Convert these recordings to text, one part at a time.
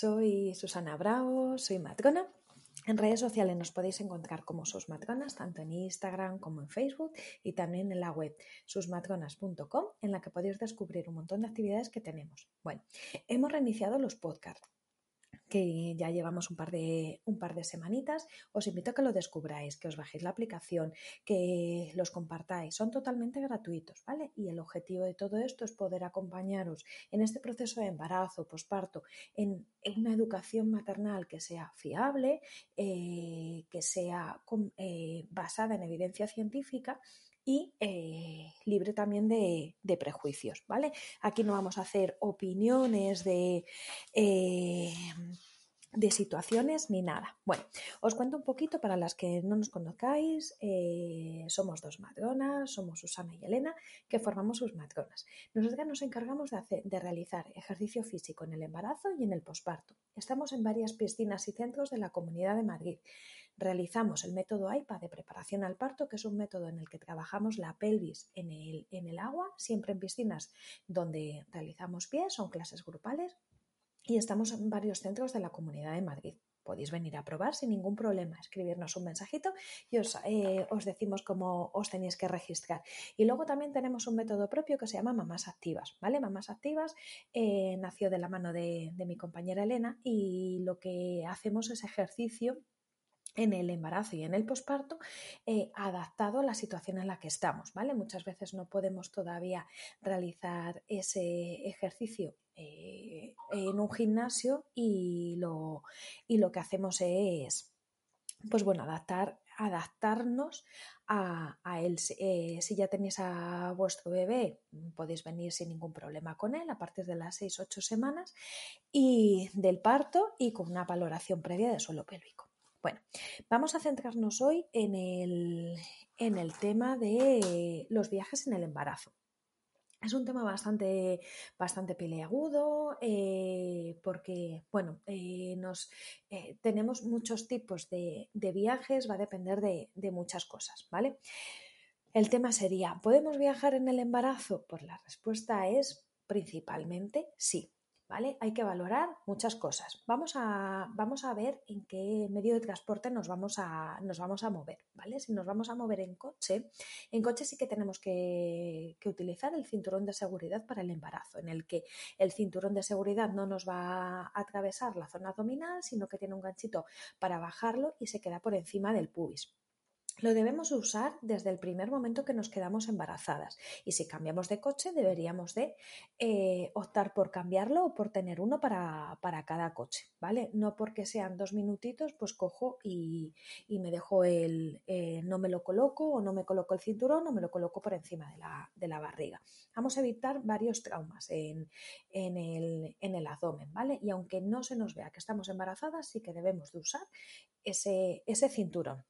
Soy Susana Bravo, soy matrona. En redes sociales nos podéis encontrar como Sus Matronas, tanto en Instagram como en Facebook y también en la web susmatronas.com, en la que podéis descubrir un montón de actividades que tenemos. Bueno, hemos reiniciado los podcasts que ya llevamos un par, de, un par de semanitas, os invito a que lo descubráis, que os bajéis la aplicación, que los compartáis. Son totalmente gratuitos, ¿vale? Y el objetivo de todo esto es poder acompañaros en este proceso de embarazo, posparto, en, una educación maternal que sea fiable, eh, que sea eh, basada en evidencia científica y eh, libre también de, prejuicios, ¿vale? Aquí no vamos a hacer opiniones de, eh, de situaciones ni nada. Bueno, os cuento un poquito para las que no nos conozcáis. Eh, somos dos matronas, somos Susana y Elena, que formamos sus matronas. Nosotras nos encargamos de, de realizar ejercicio físico en el embarazo y en el posparto. Estamos en varias piscinas y centros de la Comunidad de Madrid realizamos el método AIPA de preparación al parto, que es un método en el que trabajamos la pelvis en el, agua, siempre en piscinas donde realizamos pies, son clases grupales y estamos en varios centros de la Comunidad de Madrid. Podéis venir a probar sin ningún problema, escribirnos un mensajito y os, eh, os, decimos cómo os tenéis que registrar. Y luego también tenemos un método propio que se llama Mamás Activas, ¿vale? Mamás Activas eh, nació de la mano de mi compañera Elena y lo que hacemos es ejercicio en el embarazo y en el posparto eh, adaptado a la situación en la que estamos, ¿vale? Muchas veces no podemos todavía realizar ese ejercicio eh, en un gimnasio y lo, y lo que hacemos es, pues bueno, adaptar, adaptarnos a, él. Eh, si ya tenéis a vuestro bebé, podéis venir sin ningún problema con él a partir de las 6-8 semanas y del parto y con una valoración previa de suelo pélvico. Bueno, vamos a centrarnos hoy en el, en el tema de los viajes en el embarazo. Es un tema bastante, bastante peleagudo eh, porque, bueno, eh, nos, eh, tenemos muchos tipos de, viajes, va a depender de, de, muchas cosas, ¿vale? El tema sería, ¿podemos viajar en el embarazo? Pues la respuesta es principalmente sí. Hay que valorar muchas cosas. Vamos a, vamos a ver en qué medio de transporte nos vamos, a, nos vamos a mover, ¿vale? Si nos vamos a mover en coche, en coche sí que tenemos que, que, utilizar el cinturón de seguridad para el embarazo, en el que el cinturón de seguridad no nos va a atravesar la zona abdominal, sino que tiene un ganchito para bajarlo y se queda por encima del pubis. Lo debemos usar desde el primer momento que nos quedamos embarazadas y si cambiamos de coche deberíamos de eh, optar por cambiarlo o por tener uno para, cada coche, ¿vale? No porque sean dos minutitos, pues cojo y, me dejo el, eh, no me lo coloco o no me coloco el cinturón o me lo coloco por encima de la, barriga. Vamos a evitar varios traumas en, el, en el abdomen, ¿vale? Y aunque no se nos vea que estamos embarazadas, sí que debemos de usar ese, ese cinturón.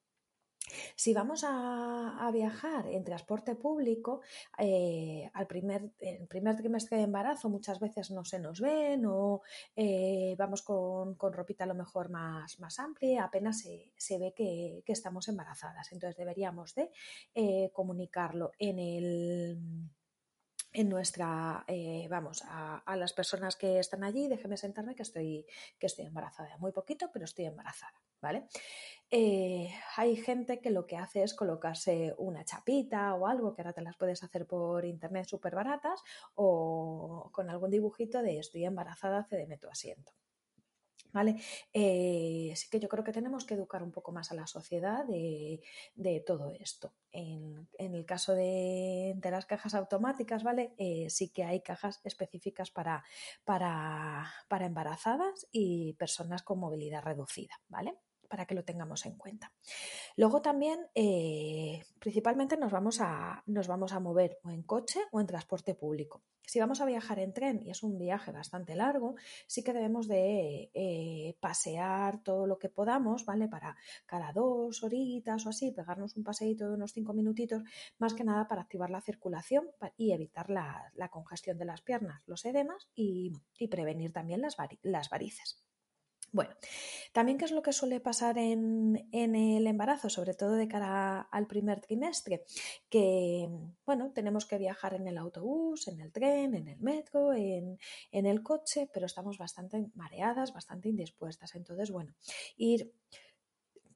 Si vamos a, viajar en transporte público, eh, al primer, el primer trimestre de embarazo muchas veces no se nos ven o eh, vamos con, ropita a lo mejor más, amplia, apenas se, ve que, estamos embarazadas. Entonces deberíamos de eh, comunicarlo en el en nuestra, vamos, a, a, las personas que están allí, déjeme sentarme que estoy, que estoy embarazada. Muy poquito, pero estoy embarazada, ¿vale? Eh, hay gente que lo que hace es colocarse una chapita o algo, que ahora te las puedes hacer por internet súper baratas, o con algún dibujito de estoy embarazada, cédeme tu asiento. ¿Vale? Eh, sí que yo creo que tenemos que educar un poco más a la sociedad de, todo esto. En, el caso de, las cajas automáticas, ¿vale? Eh, sí que hay cajas específicas para, para, para embarazadas y personas con movilidad reducida, ¿vale? Para que lo tengamos en cuenta. Luego también, eh, principalmente nos vamos, a, nos vamos a mover o en coche o en transporte público. Si vamos a viajar en tren y es un viaje bastante largo, sí que debemos de eh, pasear todo lo que podamos, ¿vale? Para cada dos horitas o así, pegarnos un paseíto de unos cinco minutitos, más que nada para activar la circulación y evitar la, congestión de las piernas, los edemas y, prevenir también las, las varices. Bueno, también qué es lo que suele pasar en, el embarazo, sobre todo de cara al primer trimestre, que bueno, tenemos que viajar en el autobús, en el tren, en el metro, en, el coche, pero estamos bastante mareadas, bastante indispuestas. Entonces, bueno, ir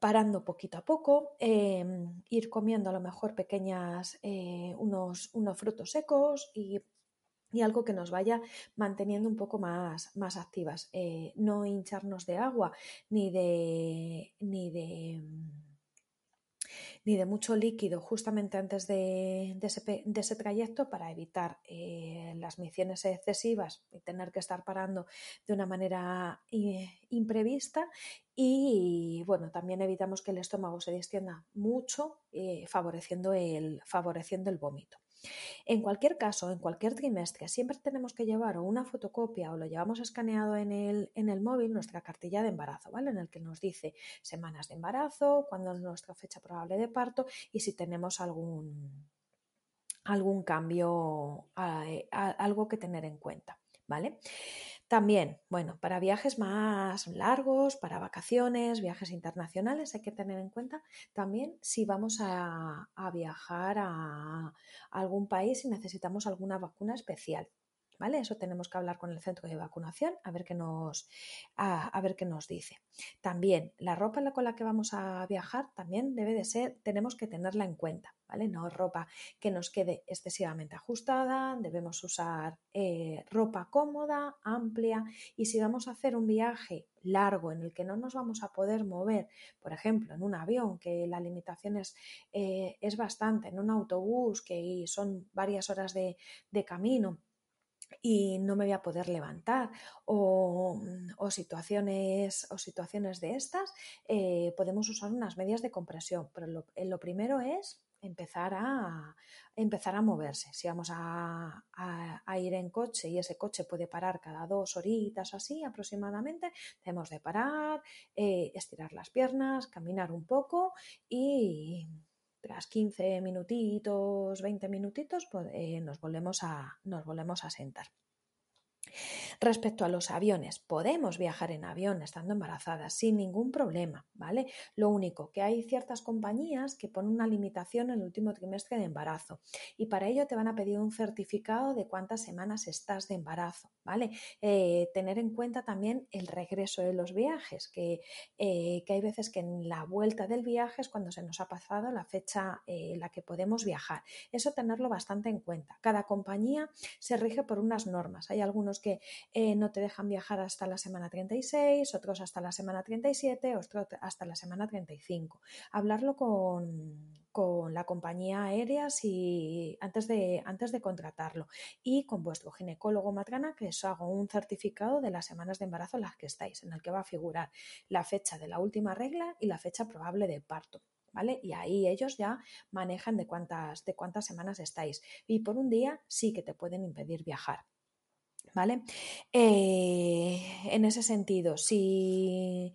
parando poquito a poco, em, ir comiendo a lo mejor pequeñas, eh, unos, unos frutos secos y y algo que nos vaya manteniendo un poco más, más activas. Eh, no hincharnos de agua ni de, ni de ni de mucho líquido justamente antes de, ese, trayecto para evitar eh, las misiones excesivas y tener que estar parando de una manera eh, imprevista y bueno, también evitamos que el estómago se distienda mucho favoreciendo, el, favoreciendo el vómito. En cualquier caso, en cualquier trimestre, siempre tenemos que llevar una fotocopia o lo llevamos escaneado en el, en el móvil, nuestra cartilla de embarazo, ¿vale? En el que nos dice semanas de embarazo, cuándo es nuestra fecha probable de parto y si tenemos algún, algún cambio, algo que tener en cuenta, ¿vale? También, bueno, para viajes más largos, para vacaciones, viajes internacionales, hay que tener en cuenta también si vamos a, viajar a algún país y necesitamos alguna vacuna especial. ¿Vale? Eso tenemos que hablar con el centro de vacunación a ver qué nos, a, ver qué nos dice. También la ropa con la que vamos a viajar también debe de ser, tenemos que tenerla en cuenta. ¿vale? No ropa que nos quede excesivamente ajustada, debemos usar eh, ropa cómoda, amplia y si vamos a hacer un viaje largo en el que no nos vamos a poder mover, por ejemplo, en un avión, que la limitación es, eh, es bastante, en un autobús, que son varias horas de, camino, y no me voy a poder levantar o, situaciones o situaciones de estas eh, podemos usar unas medias de compresión pero lo primero es empezar a, empezar a moverse. Si vamos a, ir en coche y ese coche puede parar cada dos horitas o así aproximadamente, tenemos de parar, eh, estirar las piernas, caminar un poco y tras 15 minutitos, 20 minutitos, pues, eh, nos, volvemos a, nos volvemos a sentar. Respecto a los aviones, podemos viajar en avión estando embarazadas sin ningún problema, ¿vale? Lo único que hay ciertas compañías que ponen una limitación en el último trimestre de embarazo y para ello te van a pedir un certificado de cuántas semanas estás de embarazo, ¿vale? Eh, tener en cuenta también el regreso de los viajes, que, eh, que, hay veces que en la vuelta del viaje es cuando se nos ha pasado la fecha en la que podemos viajar. Eso tenerlo bastante en cuenta. Cada compañía se rige por unas normas. Hay algunos que eh, no te dejan viajar hasta la semana 36, otros hasta la semana 37, otros hasta la semana 35. Hablarlo con, la compañía aérea si, antes, de, antes de contratarlo y con vuestro ginecólogo matrana que os haga un certificado de las semanas de embarazo en las que estáis, en el que va a figurar la fecha de la última regla y la fecha probable de parto. ¿Vale? Y ahí ellos ya manejan de cuántas, de cuántas semanas estáis. Y por un día sí que te pueden impedir viajar. ¿Vale? Eh, en ese sentido, si,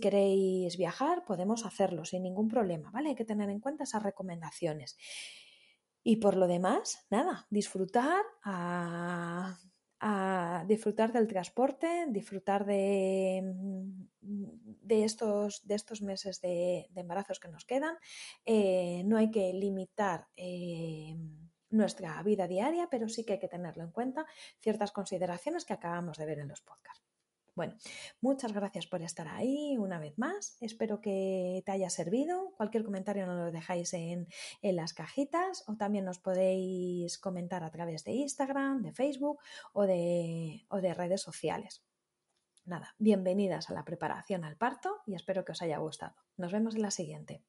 queréis viajar, podemos hacerlo sin ningún problema, ¿vale? Hay que tener en cuenta esas recomendaciones. Y por lo demás, nada, disfrutar a, disfrutar del transporte, disfrutar de, de, estos, de estos meses de, embarazos que nos quedan. Eh, no hay que limitar. Eh, nuestra vida diaria, pero sí que hay que tenerlo en cuenta ciertas consideraciones que acabamos de ver en los podcasts. Bueno, muchas gracias por estar ahí una vez más. Espero que te haya servido. Cualquier comentario nos lo dejáis en, las cajitas o también nos podéis comentar a través de Instagram, de Facebook o de, o de redes sociales. Nada, bienvenidas a la preparación al parto y espero que os haya gustado. Nos vemos en la siguiente.